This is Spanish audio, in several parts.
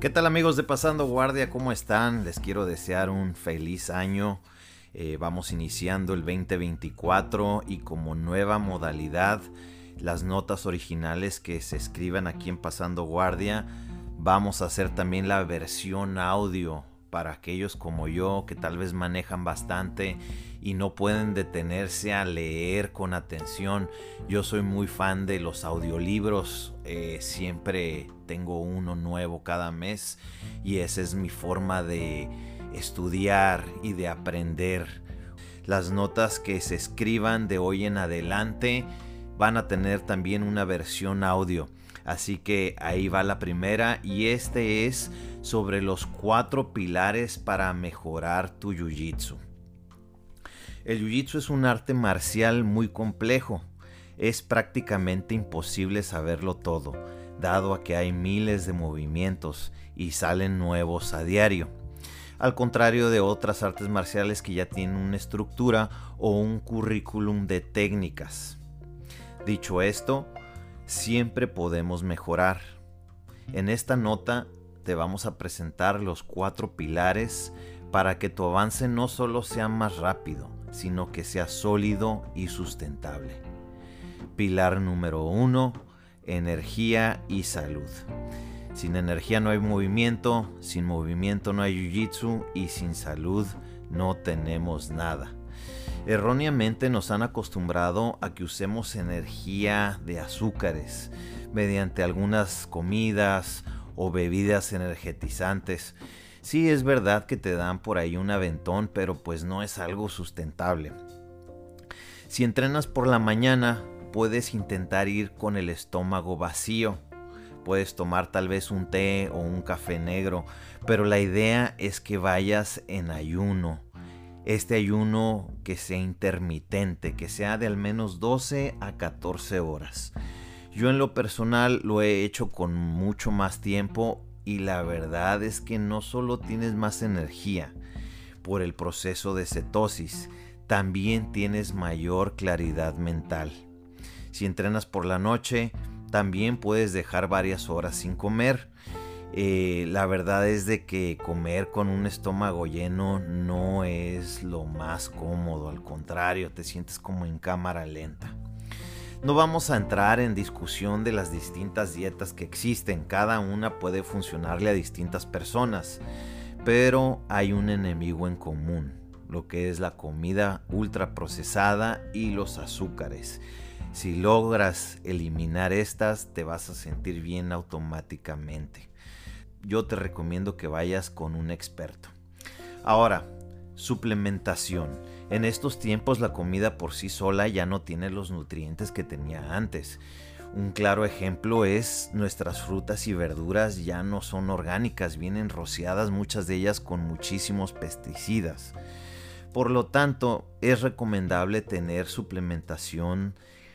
¿Qué tal amigos de Pasando Guardia? ¿Cómo están? Les quiero desear un feliz año. Eh, vamos iniciando el 2024 y como nueva modalidad, las notas originales que se escriban aquí en Pasando Guardia, vamos a hacer también la versión audio para aquellos como yo que tal vez manejan bastante y no pueden detenerse a leer con atención. Yo soy muy fan de los audiolibros, eh, siempre tengo uno nuevo cada mes y esa es mi forma de estudiar y de aprender. Las notas que se escriban de hoy en adelante van a tener también una versión audio. Así que ahí va la primera y este es sobre los cuatro pilares para mejorar tu jiu-jitsu. El jiu-jitsu es un arte marcial muy complejo. Es prácticamente imposible saberlo todo, dado a que hay miles de movimientos y salen nuevos a diario. Al contrario de otras artes marciales que ya tienen una estructura o un currículum de técnicas. Dicho esto, siempre podemos mejorar. En esta nota te vamos a presentar los cuatro pilares para que tu avance no solo sea más rápido, sino que sea sólido y sustentable. Pilar número uno, energía y salud. Sin energía no hay movimiento, sin movimiento no hay jiu-jitsu y sin salud no tenemos nada. Erróneamente nos han acostumbrado a que usemos energía de azúcares mediante algunas comidas o bebidas energetizantes. Sí es verdad que te dan por ahí un aventón, pero pues no es algo sustentable. Si entrenas por la mañana, puedes intentar ir con el estómago vacío. Puedes tomar tal vez un té o un café negro, pero la idea es que vayas en ayuno este ayuno que sea intermitente, que sea de al menos 12 a 14 horas. Yo en lo personal lo he hecho con mucho más tiempo y la verdad es que no solo tienes más energía por el proceso de cetosis, también tienes mayor claridad mental. Si entrenas por la noche, también puedes dejar varias horas sin comer eh, la verdad es de que comer con un estómago lleno no es lo más cómodo, al contrario, te sientes como en cámara lenta. No vamos a entrar en discusión de las distintas dietas que existen, cada una puede funcionarle a distintas personas, pero hay un enemigo en común, lo que es la comida ultraprocesada y los azúcares. Si logras eliminar estas, te vas a sentir bien automáticamente yo te recomiendo que vayas con un experto. Ahora, suplementación. En estos tiempos la comida por sí sola ya no tiene los nutrientes que tenía antes. Un claro ejemplo es nuestras frutas y verduras ya no son orgánicas, vienen rociadas muchas de ellas con muchísimos pesticidas. Por lo tanto, es recomendable tener suplementación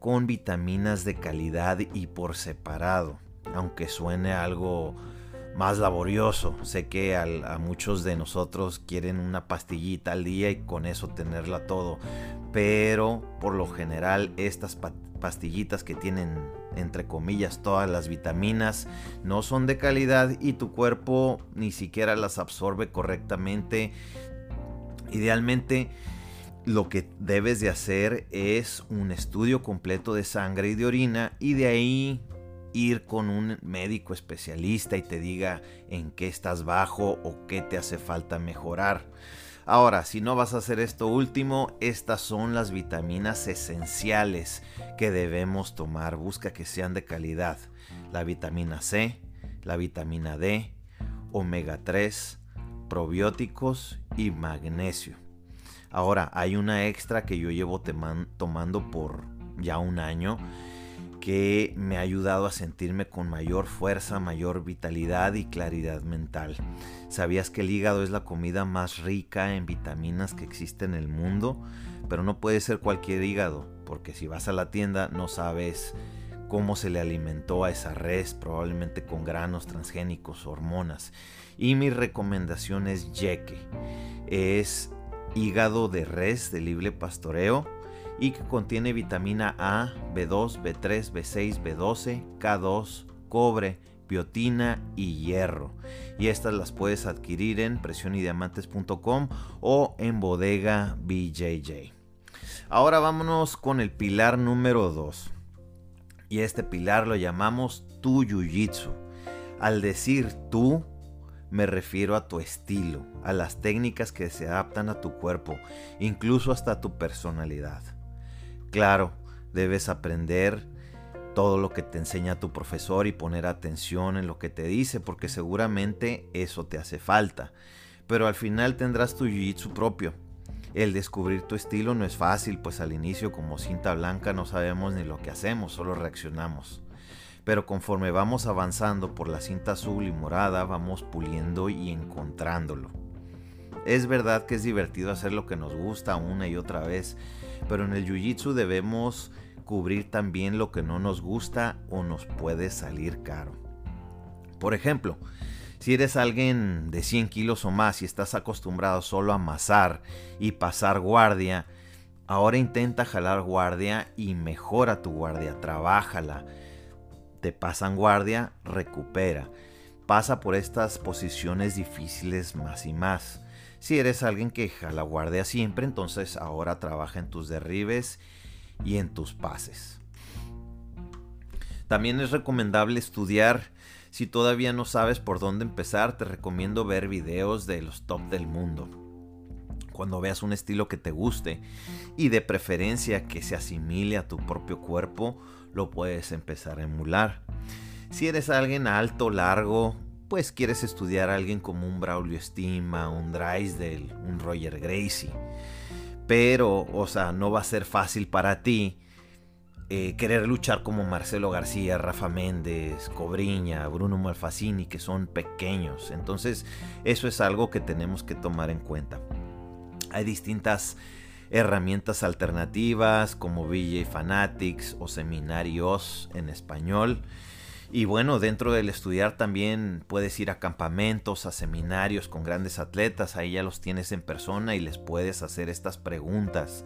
con vitaminas de calidad y por separado, aunque suene algo más laborioso. Sé que a muchos de nosotros quieren una pastillita al día y con eso tenerla todo. Pero por lo general estas pastillitas que tienen entre comillas todas las vitaminas no son de calidad y tu cuerpo ni siquiera las absorbe correctamente. Idealmente lo que debes de hacer es un estudio completo de sangre y de orina y de ahí ir con un médico especialista y te diga en qué estás bajo o qué te hace falta mejorar. Ahora, si no vas a hacer esto último, estas son las vitaminas esenciales que debemos tomar. Busca que sean de calidad. La vitamina C, la vitamina D, omega 3, probióticos y magnesio. Ahora, hay una extra que yo llevo tomando por ya un año que me ha ayudado a sentirme con mayor fuerza, mayor vitalidad y claridad mental. ¿Sabías que el hígado es la comida más rica en vitaminas que existe en el mundo? Pero no puede ser cualquier hígado, porque si vas a la tienda no sabes cómo se le alimentó a esa res, probablemente con granos transgénicos, hormonas. Y mi recomendación es yeque. Es hígado de res de libre pastoreo y que contiene vitamina A, B2, B3, B6, B12, K2, cobre, biotina y hierro. Y estas las puedes adquirir en presionydiamantes.com o en bodega BJJ. Ahora vámonos con el pilar número 2. Y este pilar lo llamamos tu jiu-jitsu. Al decir tú, me refiero a tu estilo, a las técnicas que se adaptan a tu cuerpo, incluso hasta tu personalidad. Claro, debes aprender todo lo que te enseña tu profesor y poner atención en lo que te dice, porque seguramente eso te hace falta. Pero al final tendrás tu jiu-jitsu propio. El descubrir tu estilo no es fácil, pues al inicio como cinta blanca no sabemos ni lo que hacemos, solo reaccionamos pero conforme vamos avanzando por la cinta azul y morada vamos puliendo y encontrándolo. Es verdad que es divertido hacer lo que nos gusta una y otra vez, pero en el Jiu-Jitsu debemos cubrir también lo que no nos gusta o nos puede salir caro. Por ejemplo, si eres alguien de 100 kilos o más y estás acostumbrado solo a amasar y pasar guardia, ahora intenta jalar guardia y mejora tu guardia, trabájala te pasan guardia, recupera. Pasa por estas posiciones difíciles más y más. Si eres alguien que jala guardia siempre, entonces ahora trabaja en tus derribes y en tus pases. También es recomendable estudiar. Si todavía no sabes por dónde empezar, te recomiendo ver videos de los top del mundo. Cuando veas un estilo que te guste y de preferencia que se asimile a tu propio cuerpo, lo puedes empezar a emular. Si eres alguien alto, largo, pues quieres estudiar a alguien como un Braulio Estima, un Drysdale, un Roger Gracie. Pero, o sea, no va a ser fácil para ti eh, querer luchar como Marcelo García, Rafa Méndez, Cobriña, Bruno Malfacini, que son pequeños. Entonces, eso es algo que tenemos que tomar en cuenta. Hay distintas herramientas alternativas como VJ Fanatics o seminarios en español. Y bueno, dentro del estudiar también puedes ir a campamentos, a seminarios con grandes atletas, ahí ya los tienes en persona y les puedes hacer estas preguntas.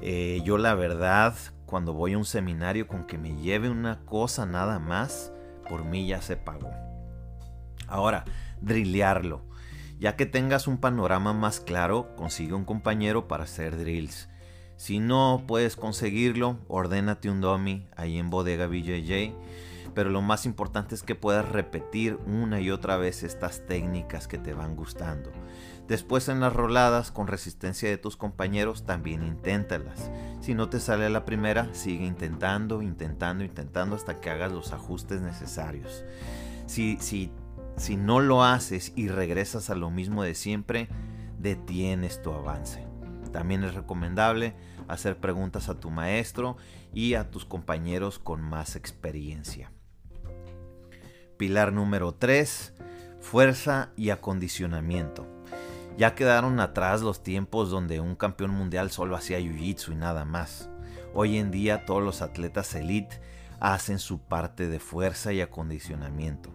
Eh, yo la verdad, cuando voy a un seminario con que me lleve una cosa nada más, por mí ya se pagó. Ahora, drillearlo. Ya que tengas un panorama más claro, consigue un compañero para hacer drills. Si no puedes conseguirlo, ordénate un dummy ahí en bodega BJJ. Pero lo más importante es que puedas repetir una y otra vez estas técnicas que te van gustando. Después en las roladas con resistencia de tus compañeros también inténtalas. Si no te sale la primera, sigue intentando, intentando, intentando hasta que hagas los ajustes necesarios. Si, si si no lo haces y regresas a lo mismo de siempre, detienes tu avance. También es recomendable hacer preguntas a tu maestro y a tus compañeros con más experiencia. Pilar número 3. Fuerza y acondicionamiento. Ya quedaron atrás los tiempos donde un campeón mundial solo hacía jiu-jitsu y nada más. Hoy en día todos los atletas elite hacen su parte de fuerza y acondicionamiento.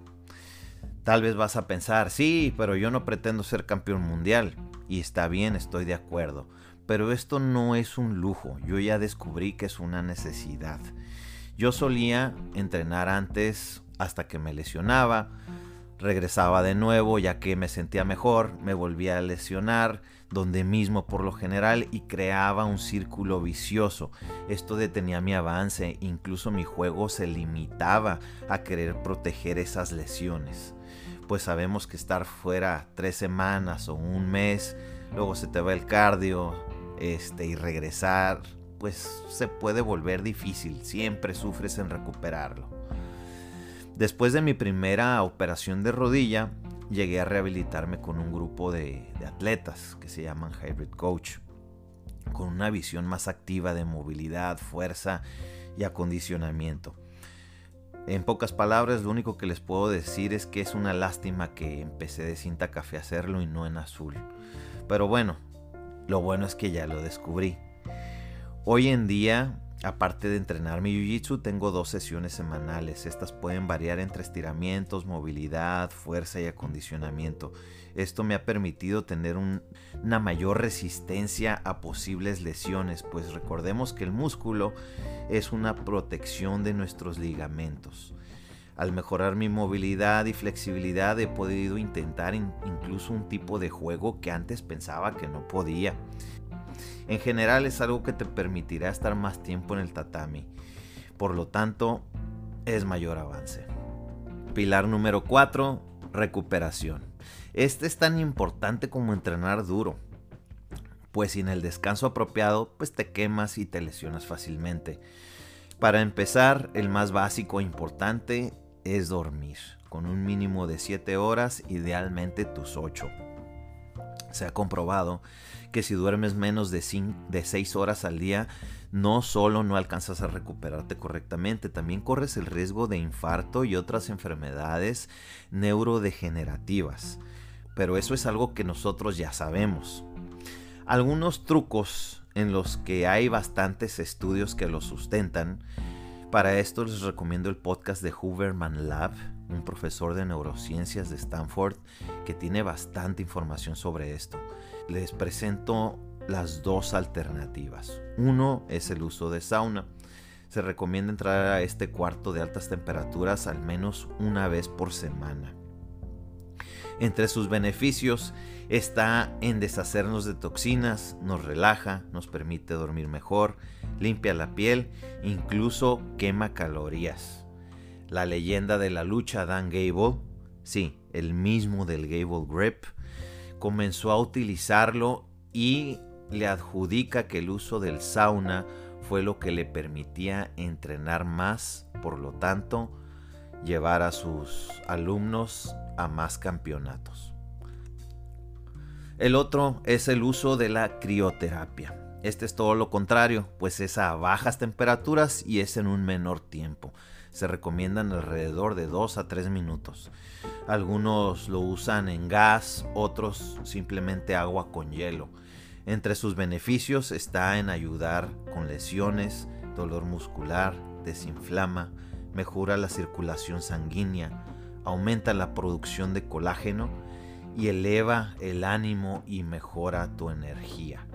Tal vez vas a pensar, sí, pero yo no pretendo ser campeón mundial. Y está bien, estoy de acuerdo. Pero esto no es un lujo, yo ya descubrí que es una necesidad. Yo solía entrenar antes hasta que me lesionaba, regresaba de nuevo ya que me sentía mejor, me volvía a lesionar, donde mismo por lo general y creaba un círculo vicioso. Esto detenía mi avance, incluso mi juego se limitaba a querer proteger esas lesiones pues sabemos que estar fuera tres semanas o un mes, luego se te va el cardio, este, y regresar, pues se puede volver difícil, siempre sufres en recuperarlo. Después de mi primera operación de rodilla, llegué a rehabilitarme con un grupo de, de atletas que se llaman Hybrid Coach, con una visión más activa de movilidad, fuerza y acondicionamiento. En pocas palabras, lo único que les puedo decir es que es una lástima que empecé de cinta café a hacerlo y no en azul. Pero bueno, lo bueno es que ya lo descubrí. Hoy en día, aparte de entrenar mi jiu-jitsu, tengo dos sesiones semanales. Estas pueden variar entre estiramientos, movilidad, fuerza y acondicionamiento. Esto me ha permitido tener una mayor resistencia a posibles lesiones, pues recordemos que el músculo es una protección de nuestros ligamentos. Al mejorar mi movilidad y flexibilidad he podido intentar incluso un tipo de juego que antes pensaba que no podía. En general es algo que te permitirá estar más tiempo en el tatami. Por lo tanto, es mayor avance. Pilar número 4, recuperación. Este es tan importante como entrenar duro, pues sin el descanso apropiado, pues te quemas y te lesionas fácilmente. Para empezar, el más básico e importante es dormir, con un mínimo de 7 horas, idealmente tus 8. Se ha comprobado que si duermes menos de, 6 horas al día, no solo no alcanzas a recuperarte correctamente, también corres el riesgo de infarto y otras enfermedades neurodegenerativas. Pero eso es algo que nosotros ya sabemos. Algunos trucos en los que hay bastantes estudios que lo sustentan para esto les recomiendo el podcast de Hooverman Lab, un profesor de neurociencias de Stanford que tiene bastante información sobre esto. Les presento las dos alternativas. Uno es el uso de sauna. Se recomienda entrar a este cuarto de altas temperaturas al menos una vez por semana. Entre sus beneficios está en deshacernos de toxinas, nos relaja, nos permite dormir mejor, limpia la piel, incluso quema calorías. La leyenda de la lucha Dan Gable, sí, el mismo del Gable Grip, comenzó a utilizarlo y le adjudica que el uso del sauna fue lo que le permitía entrenar más, por lo tanto, llevar a sus alumnos a más campeonatos. El otro es el uso de la crioterapia. Este es todo lo contrario, pues es a bajas temperaturas y es en un menor tiempo. Se recomiendan alrededor de 2 a 3 minutos. Algunos lo usan en gas, otros simplemente agua con hielo. Entre sus beneficios está en ayudar con lesiones, dolor muscular, desinflama, mejora la circulación sanguínea, aumenta la producción de colágeno y eleva el ánimo y mejora tu energía.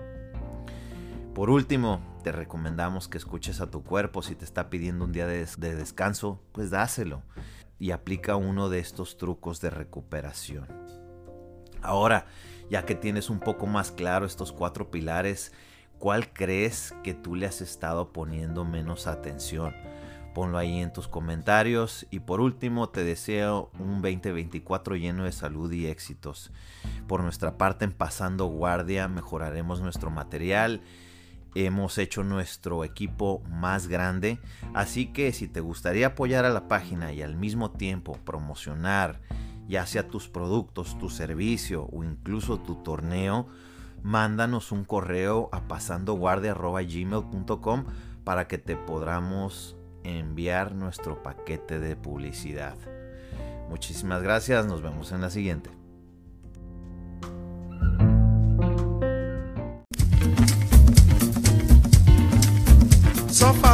Por último, te recomendamos que escuches a tu cuerpo. Si te está pidiendo un día de, descanso, pues dáselo y aplica uno de estos trucos de recuperación. Ahora, ya que tienes un poco más claro estos cuatro pilares, ¿cuál crees que tú le has estado poniendo menos atención? Ponlo ahí en tus comentarios. Y por último, te deseo un 2024 lleno de salud y éxitos. Por nuestra parte, en Pasando Guardia, mejoraremos nuestro material. Hemos hecho nuestro equipo más grande. Así que si te gustaría apoyar a la página y al mismo tiempo promocionar ya sea tus productos, tu servicio o incluso tu torneo, mándanos un correo a pasandoguardia.gmail.com para que te podamos enviar nuestro paquete de publicidad. Muchísimas gracias, nos vemos en la siguiente.